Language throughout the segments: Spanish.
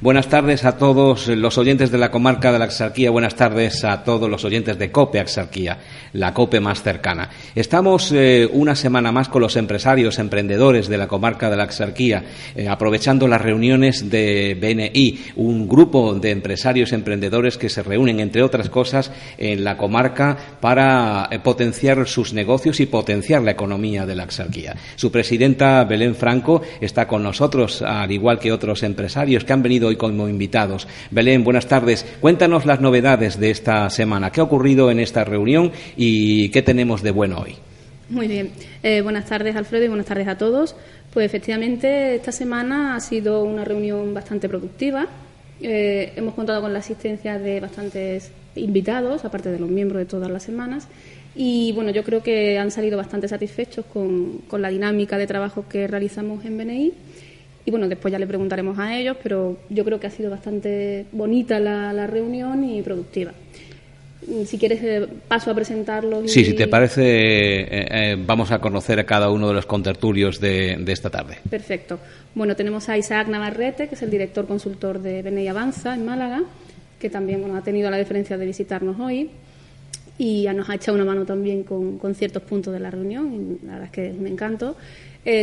Buenas tardes a todos los oyentes de la comarca de la Axarquía, buenas tardes a todos los oyentes de COPE Axarquía, la COPE más cercana. Estamos eh, una semana más con los empresarios, emprendedores de la comarca de la Axarquía, eh, aprovechando las reuniones de BNI, un grupo de empresarios emprendedores que se reúnen, entre otras cosas, en la comarca para eh, potenciar sus negocios y potenciar la economía de la Axarquía. Su presidenta, Belén Franco, está con nosotros, al igual que otros empresarios que han venido hoy como invitados. Belén, buenas tardes. Cuéntanos las novedades de esta semana. ¿Qué ha ocurrido en esta reunión y qué tenemos de bueno hoy? Muy bien. Eh, buenas tardes, Alfredo, y buenas tardes a todos. Pues efectivamente, esta semana ha sido una reunión bastante productiva. Eh, hemos contado con la asistencia de bastantes invitados, aparte de los miembros de todas las semanas. Y bueno, yo creo que han salido bastante satisfechos con, con la dinámica de trabajo que realizamos en BNI y bueno, después ya le preguntaremos a ellos, pero yo creo que ha sido bastante bonita la, reunión y productiva. Si quieres, eh, paso a presentarlo. Sí, si te parece, eh, eh, vamos a conocer a cada uno de los contertulios de, esta tarde. Perfecto. Bueno, tenemos a Isaac Navarrete, que es el director consultor de Beney Avanza en Málaga, que también bueno, ha tenido la diferencia de visitarnos hoy y nos ha echado una mano también con, ciertos puntos de la reunión, y la verdad es que me encantó.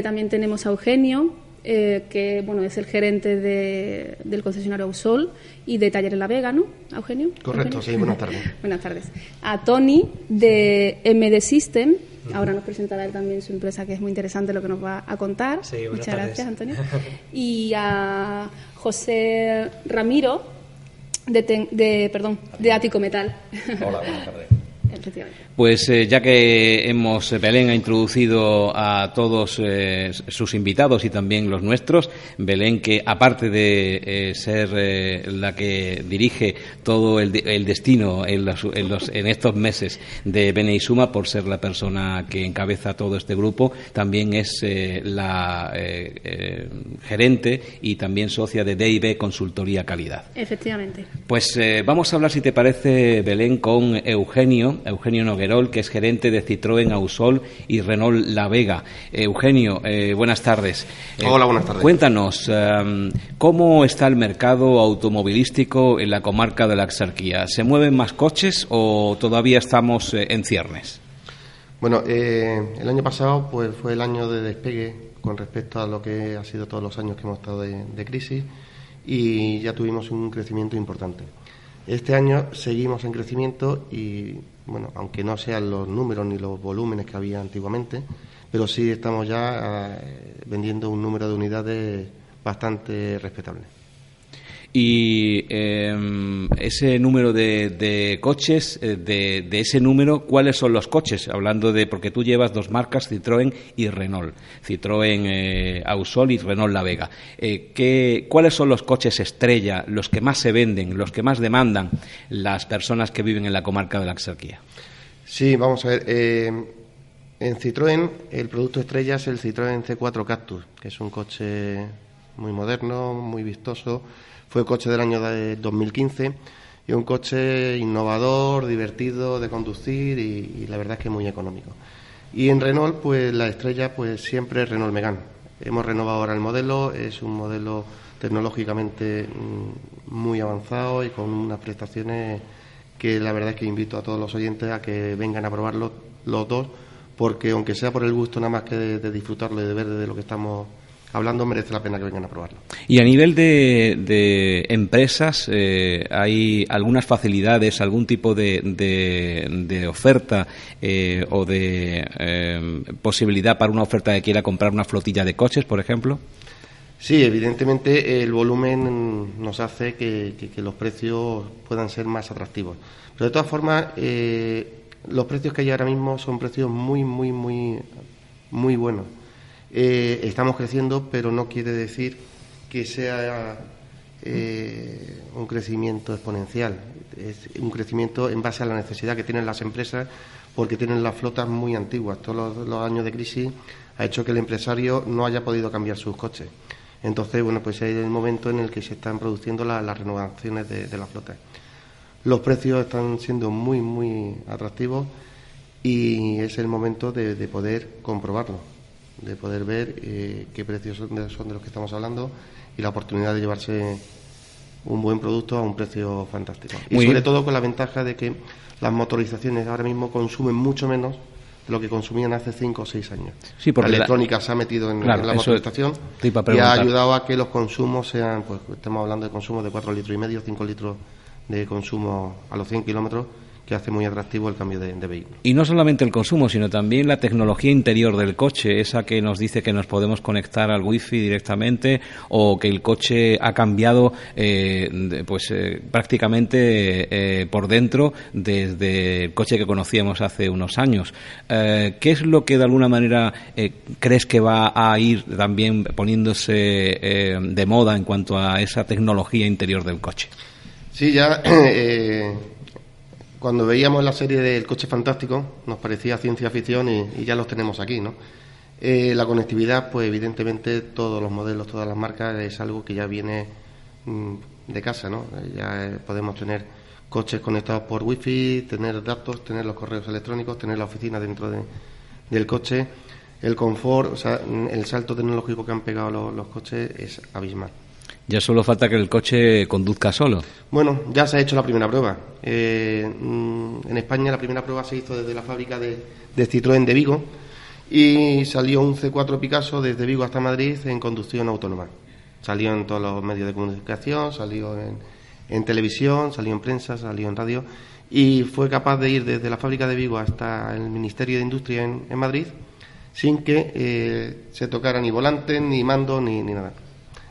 también tenemos a Eugenio, eh, que bueno es el gerente de, del concesionario Ausol y de Talleres La Vega, ¿no, Eugenio? Correcto, sí, buenas tardes. buenas tardes. A Tony de MD System, ahora nos presentará él también su empresa, que es muy interesante lo que nos va a contar. Muchas gracias, Antonio. Y a José Ramiro de, de, perdón, de Ático Metal. Hola, buenas tardes. Pues eh, ya que hemos, eh, Belén ha introducido a todos eh, sus invitados y también los nuestros, Belén que aparte de ser la que dirige todo el, destino en, en, estos meses de Beneisuma, por ser la persona que encabeza todo este grupo, también es la gerente y también socia de DIB Consultoría Calidad. Efectivamente. Pues vamos a hablar, si te parece, Belén, con Eugenio, Eugenio Noguerol, que es gerente de Citroën Ausol y Renault La Vega. Eugenio, eh, buenas tardes. Eh, Hola, buenas tardes. Cuéntanos, em, ¿cómo está el mercado automovilístico en la comarca de la Axarquía? ¿Se mueven más coches o todavía estamos eh, en ciernes? Bueno, el año pasado pues fue el año de despegue con respecto a lo que ha sido todos los años que hemos estado de crisis y ya tuvimos un crecimiento importante. Este año seguimos en crecimiento y bueno, aunque no sean los números ni los volúmenes que había antiguamente, pero sí estamos ya eh, vendiendo un número de unidades bastante respetable. Y em, ese número de, coches, eh, de, ese número, ¿cuáles son los coches? Hablando de, porque tú llevas dos marcas, Citroën y Renault. Citroën eh, Ausol y Renault La Vega. Eh, ¿Cuáles son los coches estrella, los que más se venden, los que más demandan las personas que viven en la comarca de la Axarquía? Sí, vamos a ver. en Citroën, el producto estrella es el Citroën C4 Cactus, que es un coche muy moderno, muy vistoso fue coche del año de 2015 y un coche innovador, divertido de conducir y, la verdad es que muy económico. Y en Renault, pues la estrella, pues siempre es Renault Megane. Hemos renovado ahora el modelo, es un modelo tecnológicamente mm, muy avanzado y con unas prestaciones que la verdad es que invito a todos los oyentes a que vengan a probarlo los dos, porque aunque sea por el gusto nada más que de disfrutarlo y de ver de lo que estamos hablando merece la pena que vengan a probarlo. Y a nivel de, empresas, eh, ¿hay algunas facilidades, algún tipo de, de, oferta eh, o de eh, posibilidad para una oferta que quiera comprar una flotilla de coches, por ejemplo? Sí, evidentemente el volumen nos hace que, que los precios puedan ser más atractivos. Pero de todas formas, los precios que hay ahora mismo son precios muy, muy, muy, muy buenos. Eh, estamos creciendo, pero no quiere decir que sea eh, un crecimiento exponencial. Es un crecimiento en base a la necesidad que tienen las empresas porque tienen las flotas muy antiguas. Todos los, años de crisis ha hecho que el empresario no haya podido cambiar sus coches. Entonces, bueno, pues es el momento en el que se están produciendo las renovaciones de, la flota. Los precios están siendo muy, muy atractivos y es el momento de poder comprobarlo de poder ver eh, qué precios son de, los que estamos hablando y la oportunidad de llevarse un buen producto a un precio fantástico. Y sobre todo con la ventaja de que las motorizaciones ahora mismo consumen mucho menos de lo que consumían hace cinco o seis años. Sí, porque la electrónica se ha metido en, la motorización y ha ayudado a que los consumos sean, pues estamos hablando de consumos de 4 litros y medio, 5 litros de consumo a los 100 kilómetros que hace muy atractivo el cambio de, vehículo. Y no solamente el consumo, sino también la tecnología interior del coche, esa que nos dice que nos podemos conectar al wifi directamente o que el coche ha cambiado eh, pues eh, prácticamente eh, por dentro desde el coche que conocíamos hace unos años. ¿Qué es lo que de alguna manera crees que va a ir también poniéndose de moda en cuanto a esa tecnología interior del coche? Sí, ya cuando veíamos la serie del coche fantástico nos parecía ciencia ficción y, ya los tenemos aquí, ¿no? Eh, la conectividad, pues evidentemente todos los modelos, todas las marcas es algo que ya viene mm, de casa, ¿no? Ya eh, podemos tener coches conectados por wifi, tener datos, tener los correos electrónicos, tener la oficina dentro del coche, el confort, o sea, el salto tecnológico que han pegado los coches es abismal. Ya solo falta que el coche conduzca solo. Bueno, ya se ha hecho la primera prueba. Eh, mm, en España la primera prueba se hizo desde la fábrica de, Citroën de Vigo y salió un C4 Picasso desde Vigo hasta Madrid en conducción autónoma. Salió en todos los medios de comunicación, salió en, televisión, salió en prensa, salió en radio y fue capaz de ir desde la fábrica de Vigo hasta el Ministerio de Industria en, Madrid sin que eh, se tocara ni volante, ni mando, ni nada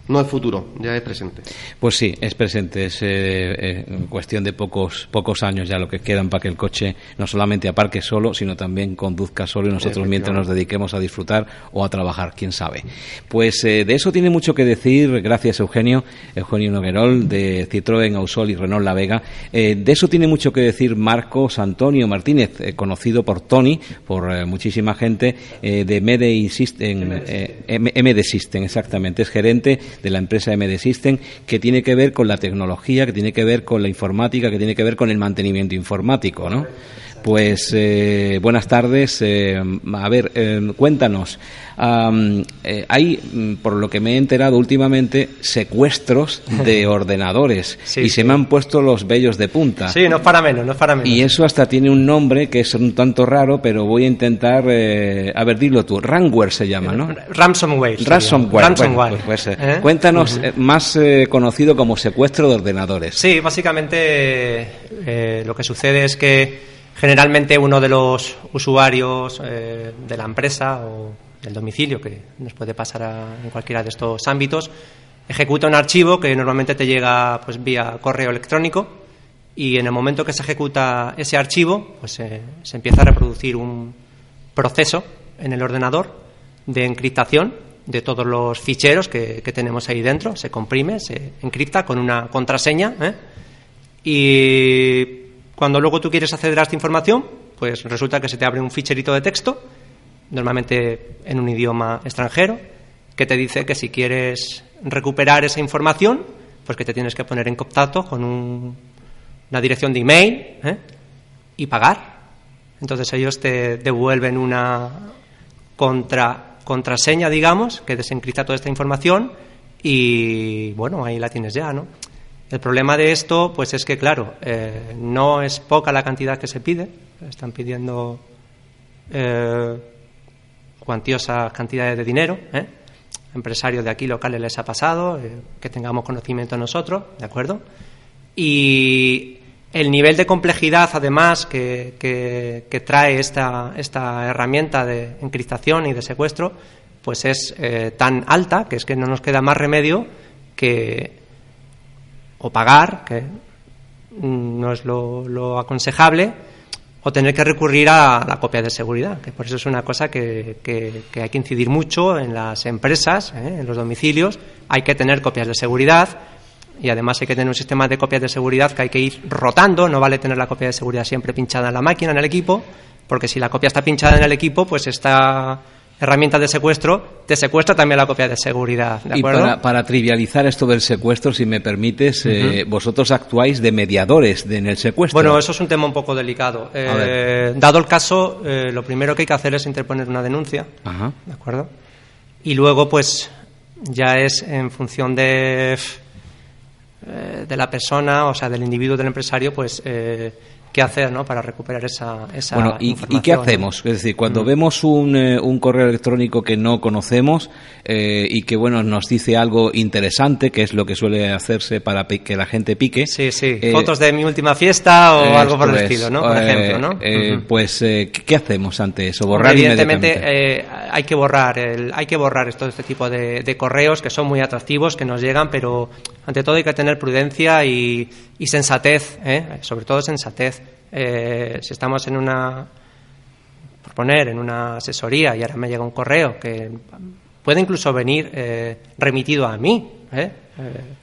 no es futuro, ya es presente. Pues sí, es presente, es eh, eh, cuestión de pocos pocos años ya lo que quedan para que el coche no solamente aparque solo, sino también conduzca solo y nosotros mientras nos dediquemos a disfrutar o a trabajar, quién sabe. Pues eh, de eso tiene mucho que decir, gracias Eugenio, Eugenio Noguerol de Citroën, Ausol y Renault La Vega. de eso tiene mucho que decir Marcos Antonio Martínez, conocido por Tony, por muchísima gente de MD System, MD System, exactamente, es gerente de la empresa MD System, que tiene que ver con la tecnología, que tiene que ver con la informática, que tiene que ver con el mantenimiento informático, ¿no? Pues eh, buenas tardes. Eh, a ver, eh, cuéntanos. hay, mm, por lo que me he enterado últimamente, secuestros de ordenadores y se me han puesto los vellos de punta. Sí, no es para menos, no es para menos. Y eso hasta tiene un nombre que es un tanto raro, pero voy a intentar, a ver, dilo tú. Ransomware se llama, ¿no? Ransomware. Ransomware. Pues, pues, cuéntanos, más conocido como secuestro de ordenadores. Sí, básicamente lo que sucede es que Generalmente uno de los usuarios eh, de la empresa o del domicilio, que nos puede pasar en cualquiera de estos ámbitos, ejecuta un archivo que normalmente te llega pues vía correo electrónico y en el momento que se ejecuta ese archivo, pues se empieza a reproducir un proceso en el ordenador de encriptación de todos los ficheros que, tenemos ahí dentro, se comprime, se encripta con una contraseña ¿eh? y cuando luego tú quieres acceder a esta información, pues resulta que se te abre un ficherito de texto, normalmente en un idioma extranjero, que te dice que si quieres recuperar esa información, pues que te tienes que poner en contacto con una dirección de email ¿eh? y pagar. Entonces ellos te devuelven una contra, contraseña, digamos, que desencripta toda esta información y bueno, ahí la tienes ya, ¿no? El problema de esto, pues es que, claro, eh, no es poca la cantidad que se pide, están pidiendo eh, cuantiosas cantidades de dinero. ¿eh? Empresarios de aquí locales les ha pasado, que tengamos conocimiento nosotros, ¿de acuerdo? Y el nivel de complejidad, además, que, que, trae esta, esta herramienta de encriptación y de secuestro, pues es tan alta que es que no nos queda más remedio que o pagar, que no es lo, aconsejable, o tener que recurrir a la copia de seguridad, que por eso es una cosa que, hay que incidir mucho en las empresas, ¿eh? en los domicilios, hay que tener copias de seguridad y además hay que tener un sistema de copias de seguridad que hay que ir rotando, no vale tener la copia de seguridad siempre pinchada en la máquina, en el equipo, porque si la copia está pinchada en el equipo, pues está herramientas de secuestro, te secuestra también la copia de seguridad. ¿de acuerdo? Y para, trivializar esto del secuestro, si me permites, eh, vosotros actuáis de mediadores en el secuestro. Bueno, eso es un tema un poco delicado. Eh, dado el caso, eh, lo primero que hay que hacer es interponer una denuncia. ¿De acuerdo? Y luego, pues, ya es en función de eh, de la persona, o sea, del individuo, del empresario, pues eh, qué hacer ¿no? para recuperar esa, esa bueno, ¿y, información. ¿y qué hacemos? Es decir, cuando vemos un, eh, un, correo electrónico que no conocemos eh, y que bueno nos dice algo interesante, que es lo que suele hacerse para que la gente pique. Sí, sí. Eh, Fotos de mi última fiesta o algo por el estilo, ¿no? Por ejemplo, ¿no? Uh -huh. Pues, ¿qué hacemos ante eso? Borrar Evidentemente, hay que borrar, el, hay que borrar todo este tipo de, de correos que son muy atractivos, que nos llegan, pero ante todo hay que tener prudencia y, sensatez, ¿eh? sobre todo sensatez. Eh, si estamos en una, poner, en una asesoría y ahora me llega un correo que puede incluso venir eh, remitido a mí,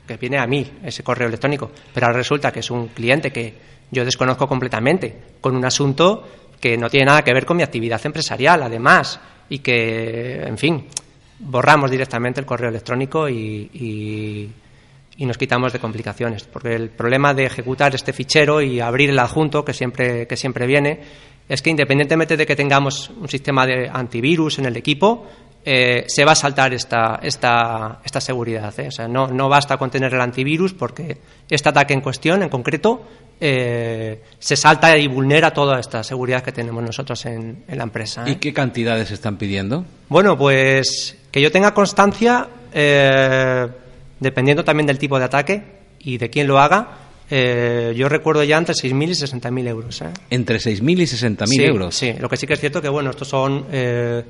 que viene a mí ese correo electrónico, pero ahora resulta que es un cliente que yo desconozco completamente, con un asunto que no tiene nada que ver con mi actividad empresarial, además, y que, en fin, borramos directamente el correo electrónico y, y nos quitamos de complicaciones. Porque el problema de ejecutar este fichero y abrir el adjunto, que siempre, que siempre viene, es que independientemente de que tengamos un sistema de antivirus en el equipo, eh, se va a saltar esta, esta, esta seguridad. ¿eh? O sea, no, no basta con tener el antivirus porque este ataque en cuestión, en concreto, eh, se salta y vulnera toda esta seguridad que tenemos nosotros en, en la empresa. ¿Y qué cantidades están pidiendo? Bueno, pues que yo tenga constancia dependiendo también del tipo de ataque y de quién lo haga, eh, yo recuerdo ya entre 6.000 y 60.000 euros. ¿eh? ¿Entre 6.000 y 60.000 sí, euros? Sí, lo que sí que es cierto que, bueno, estos son, eh,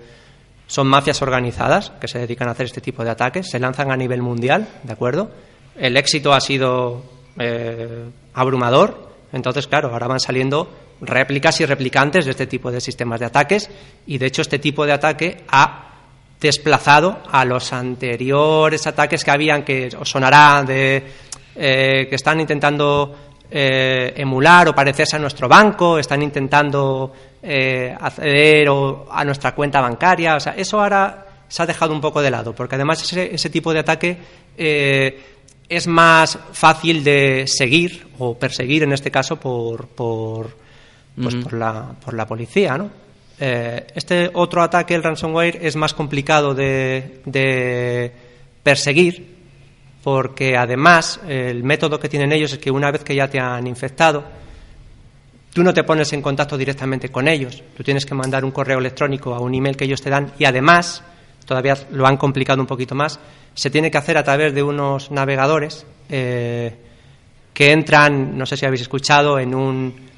son mafias organizadas que se dedican a hacer este tipo de ataques, se lanzan a nivel mundial, ¿de acuerdo? El éxito ha sido eh, abrumador, entonces, claro, ahora van saliendo réplicas y replicantes de este tipo de sistemas de ataques. Y, de hecho, este tipo de ataque ha desplazado a los anteriores ataques que habían, que os sonará de eh, que están intentando eh, emular o parecerse a nuestro banco, están intentando eh, acceder o, a nuestra cuenta bancaria. O sea, eso ahora se ha dejado un poco de lado, porque además ese, ese tipo de ataque es más fácil de seguir o perseguir, en este caso, por, por, pues, por, la, por la policía, ¿no? este otro ataque, el ransomware, es más complicado de, de, perseguir porque además el método que tienen ellos es que una vez que ya te han infectado, tú no te pones en contacto directamente con ellos, tú tienes que mandar un correo electrónico a un email que ellos te dan y además, todavía lo han complicado un poquito más, se tiene que hacer a través de unos navegadores eh, que entran, no sé si habéis escuchado, en un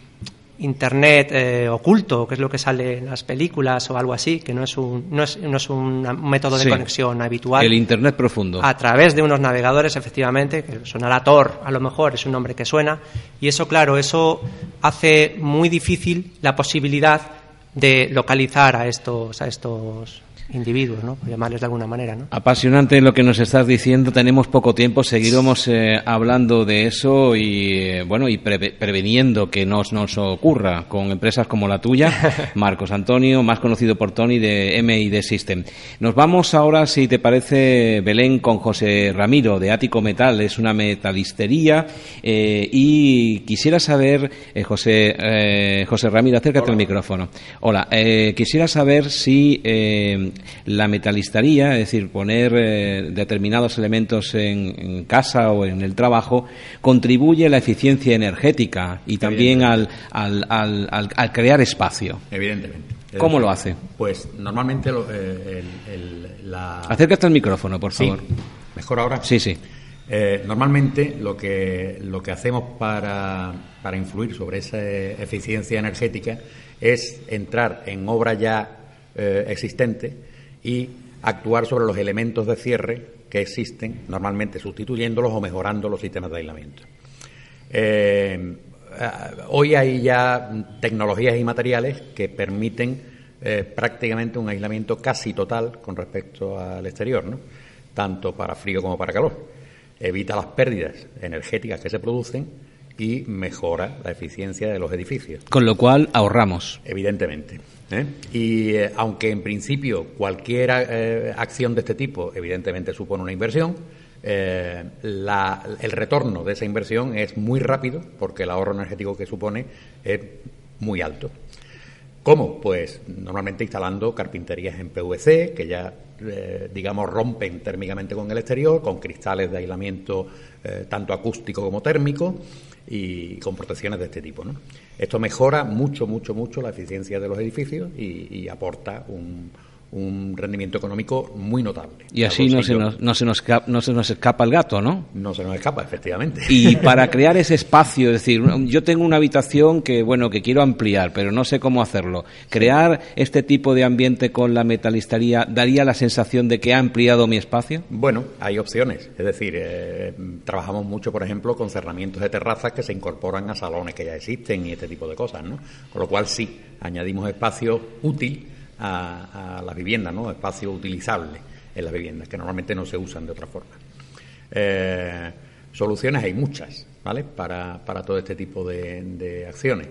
internet eh, oculto, que es lo que sale en las películas o algo así, que no es un, no es, no es un método de Sí. conexión habitual. El Internet profundo. A través de unos navegadores, efectivamente, que sonará Tor, a lo mejor es un nombre que suena, y eso, claro, eso hace muy difícil la posibilidad de localizar a estos, a estos individuos, ¿no? Por llamarles de alguna manera, ¿no? Apasionante lo que nos estás diciendo. Tenemos poco tiempo. Seguiremos eh, hablando de eso y eh, bueno y preve- preveniendo que nos nos ocurra con empresas como la tuya, Marcos Antonio, más conocido por Tony de MID System. Nos vamos ahora, si te parece, Belén, con José Ramiro de Ático Metal. Es una metalistería eh, y quisiera saber, eh, José eh, José Ramiro, acércate al micrófono. Hola, eh, quisiera saber si eh, la metalistería, es decir, poner eh, determinados elementos en, en casa o en el trabajo, contribuye a la eficiencia energética y también al, al, al, al- al crear espacio. Evidentemente. ¿Cómo lo hace? Pues normalmente lo- eh, el- el- la... Acércate al micrófono, por Sí. favor. ¿Mejor ahora? Sí, sí. Eh, normalmente lo que, lo que hacemos para, para influir sobre esa eficiencia energética es entrar en obra ya eh, existente y actuar sobre los elementos de cierre que existen, normalmente sustituyéndolos o mejorando los sistemas de aislamiento. Eh, ah, hoy hay ya tecnologías y materiales que permiten eh, prácticamente un aislamiento casi total con respecto al exterior, ¿no? tanto para frío como para calor. Evita las pérdidas energéticas que se producen y mejora la eficiencia de los edificios Con lo cual ahorramos. evidentemente. ¿eh? Y eh, aunque en principio cualquier eh, acción de este tipo evidentemente supone una inversión, la- el retorno de esa inversión es muy rápido porque el ahorro energético que supone es muy alto. ¿Cómo? Pues normalmente instalando carpinterías en PVC, que ya, eh, digamos, rompen térmicamente con el exterior, con cristales de aislamiento eh, tanto acústico como térmico y con protecciones de este tipo. ¿no? Esto mejora mucho, mucho, mucho la eficiencia de los edificios y aporta un, un rendimiento económico muy notable. Y así no se, nos, no, se nos, no se nos escapa el gato, ¿no? No se nos escapa, efectivamente. Y para crear ese espacio, es decir, yo tengo una habitación que, bueno, que quiero ampliar, pero no sé cómo hacerlo. ¿Crear este tipo de ambiente con la metalistería daría la sensación de que ha ampliado mi espacio? Bueno, hay opciones. Es decir, eh, trabajamos mucho, por ejemplo, con cerramientos de terrazas que se incorporan a salones que ya existen y este tipo de cosas, ¿no? Con lo cual sí, añadimos espacio útil a, las viviendas, ¿no? espacio utilizable en las viviendas, que normalmente no se usan de otra forma. Eh, soluciones hay muchas, ¿vale? Para, para todo este tipo de, acciones.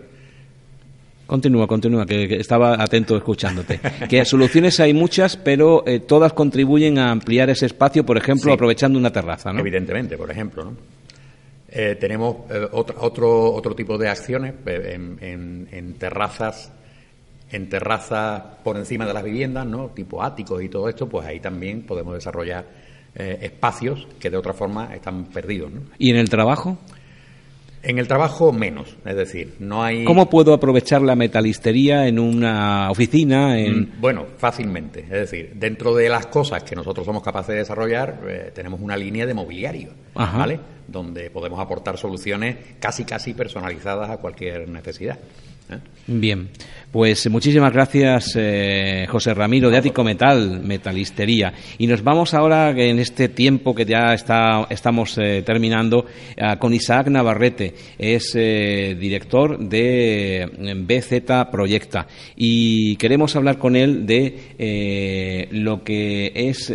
Continúa, continúa, que, estaba atento escuchándote. que soluciones hay muchas, pero eh, todas contribuyen a ampliar ese espacio, por ejemplo, aprovechando una terraza, ¿no? Evidentemente, por ejemplo, ¿no? Eh, tenemos otro, otro tipo de acciones en, en terrazas en terrazas por encima de las viviendas, ¿no? tipo áticos y todo esto, pues ahí también podemos desarrollar eh, espacios que de otra forma están perdidos. ¿no? ¿Y en el trabajo? En el trabajo menos, es decir, no hay. ¿Cómo puedo aprovechar la metalistería en una oficina? En... Mm, bueno, fácilmente. Es decir, dentro de las cosas que nosotros somos capaces de desarrollar, eh, tenemos una línea de mobiliario, ¿vale? Donde podemos aportar soluciones casi casi personalizadas a cualquier necesidad. ¿Eh? Bien, pues muchísimas gracias eh, José Ramiro de Ático Metal, Metalistería. Y nos vamos ahora en este tiempo que ya está, estamos eh, terminando con Isaac Navarrete, es director de BZ Proyecta y queremos hablar con él de lo que es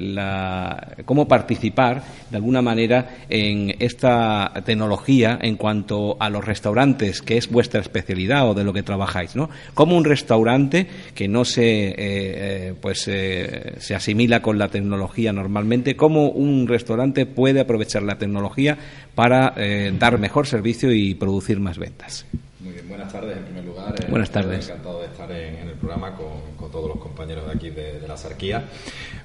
la, cómo participar de alguna manera en esta tecnología en cuanto a los restaurantes, que es vuestra especialidad o de lo que trabajáis, ¿no? Como un restaurante que no se, eh, eh, pues, eh, se asimila con la tecnología normalmente, cómo un restaurante puede aprovechar la tecnología para dar mejor servicio y producir más ventas. Muy bien, buenas tardes en primer lugar. Buenas tardes. Encantado de estar en, el programa con, todos los compañeros de aquí de, la Sarquía.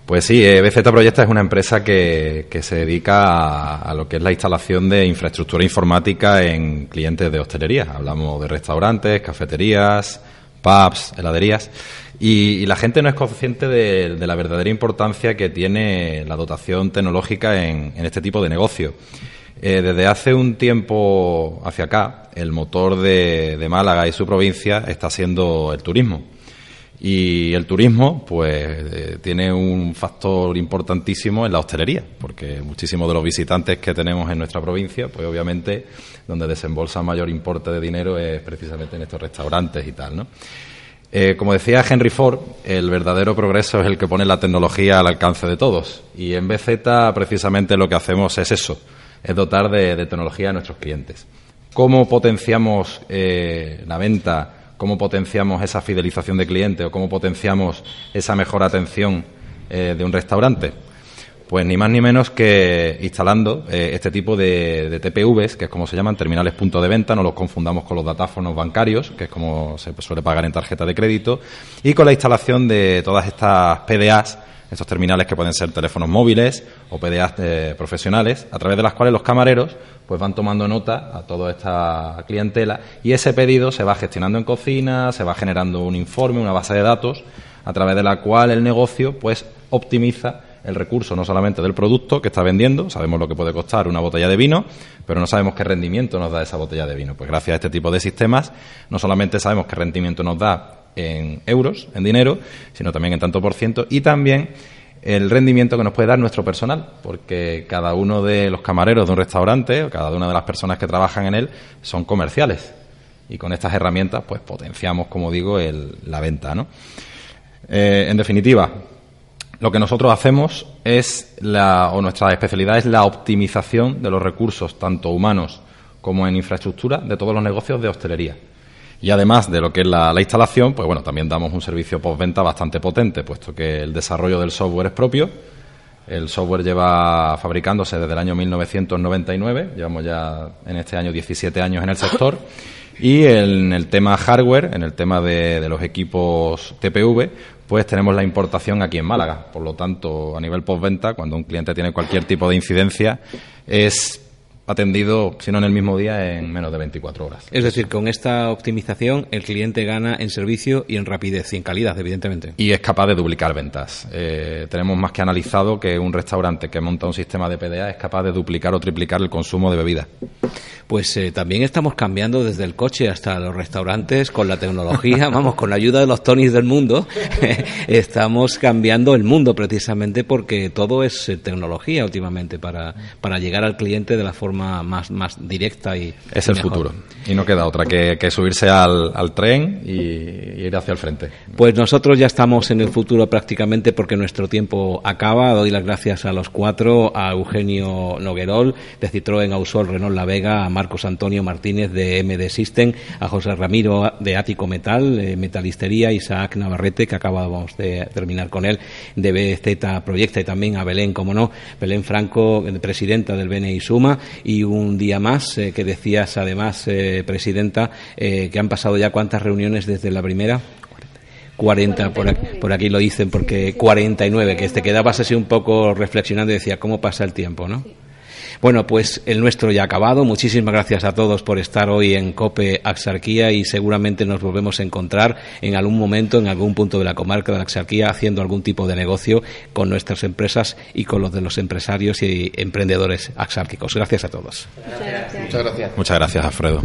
Pues sí, BZ Proyecta es una empresa que, se dedica a, lo que es la instalación de infraestructura informática en clientes de hostelería. Hablamos de restaurantes, cafeterías, pubs, heladerías. Y, la gente no es consciente de, la verdadera importancia que tiene la dotación tecnológica en, este tipo de negocio. Eh, desde hace un tiempo hacia acá, el motor de, Málaga y su provincia está siendo el turismo. Y el turismo, pues, eh, tiene un factor importantísimo en la hostelería, porque muchísimos de los visitantes que tenemos en nuestra provincia, pues, obviamente, donde desembolsa mayor importe de dinero es precisamente en estos restaurantes y tal, ¿no? Eh, como decía Henry Ford, el verdadero progreso es el que pone la tecnología al alcance de todos. Y en BZ, precisamente, lo que hacemos es eso es dotar de, tecnología a nuestros clientes. ¿Cómo potenciamos eh, la venta? ¿Cómo potenciamos esa fidelización de cliente o cómo potenciamos esa mejor atención eh, de un restaurante? Pues ni más ni menos que instalando eh, este tipo de, TPVs, que es como se llaman, terminales punto de venta, no los confundamos con los datáfonos bancarios, que es como se suele pagar en tarjeta de crédito, y con la instalación de todas estas PDAs estos terminales que pueden ser teléfonos móviles o PDAs eh, profesionales, a través de las cuales los camareros pues van tomando nota a toda esta clientela y ese pedido se va gestionando en cocina, se va generando un informe, una base de datos, a través de la cual el negocio pues optimiza el recurso no solamente del producto que está vendiendo, sabemos lo que puede costar una botella de vino, pero no sabemos qué rendimiento nos da esa botella de vino. Pues gracias a este tipo de sistemas, no solamente sabemos qué rendimiento nos da en euros, en dinero, sino también en tanto por ciento y también el rendimiento que nos puede dar nuestro personal, porque cada uno de los camareros de un restaurante o cada una de las personas que trabajan en él son comerciales y con estas herramientas pues potenciamos, como digo, la venta, ¿no? Eh, en definitiva, lo que nosotros hacemos es la, o nuestra especialidad es la optimización de los recursos tanto humanos como en infraestructura de todos los negocios de hostelería. Y además de lo que es la, instalación, pues bueno, también damos un servicio postventa bastante potente, puesto que el desarrollo del software es propio. El software lleva fabricándose desde el año 1999, llevamos ya en este año 17 años en el sector. Y en el tema hardware, en el tema de, de los equipos TPV, pues tenemos la importación aquí en Málaga. Por lo tanto, a nivel postventa, cuando un cliente tiene cualquier tipo de incidencia, es atendido, si no en el mismo día, en menos de 24 horas. Es decir, con esta optimización el cliente gana en servicio y en rapidez y en calidad, evidentemente. Y es capaz de duplicar ventas. Eh, tenemos más que analizado que un restaurante que monta un sistema de PDA es capaz de duplicar o triplicar el consumo de bebida. Pues eh, también estamos cambiando desde el coche hasta los restaurantes con la tecnología, vamos, con la ayuda de los Tonys del mundo, estamos cambiando el mundo precisamente porque todo es eh, tecnología últimamente para, para llegar al cliente de la forma más, más directa y. Es el futuro. Y no queda otra que, subirse al, al tren y, ir hacia el frente. Pues nosotros ya estamos en el futuro prácticamente porque nuestro tiempo acaba. Doy las gracias a los cuatro, a Eugenio Noguerol de Citroën Ausol Renault La Vega, a Marcos Antonio Martínez de MD System, a José Ramiro de Ático Metal, eh, Metalistería, Isaac Navarrete, que acabábamos de terminar con él, de BZ Proyecta y también a Belén, como no, Belén Franco, presidenta del BNI Suma, y un día más, eh, que decías además, eh, Presidenta, eh, que han pasado ya cuántas reuniones desde la primera. 40, por aquí, por aquí lo dicen, porque 49, que te quedabas así un poco reflexionando y decía, ¿cómo pasa el tiempo, no? Bueno, pues el nuestro ya ha acabado. Muchísimas gracias a todos por estar hoy en COPE Axarquía y seguramente nos volvemos a encontrar en algún momento, en algún punto de la comarca de la Axarquía, haciendo algún tipo de negocio con nuestras empresas y con los de los empresarios y emprendedores axárquicos. Gracias a todos. Muchas gracias. Muchas gracias, Alfredo.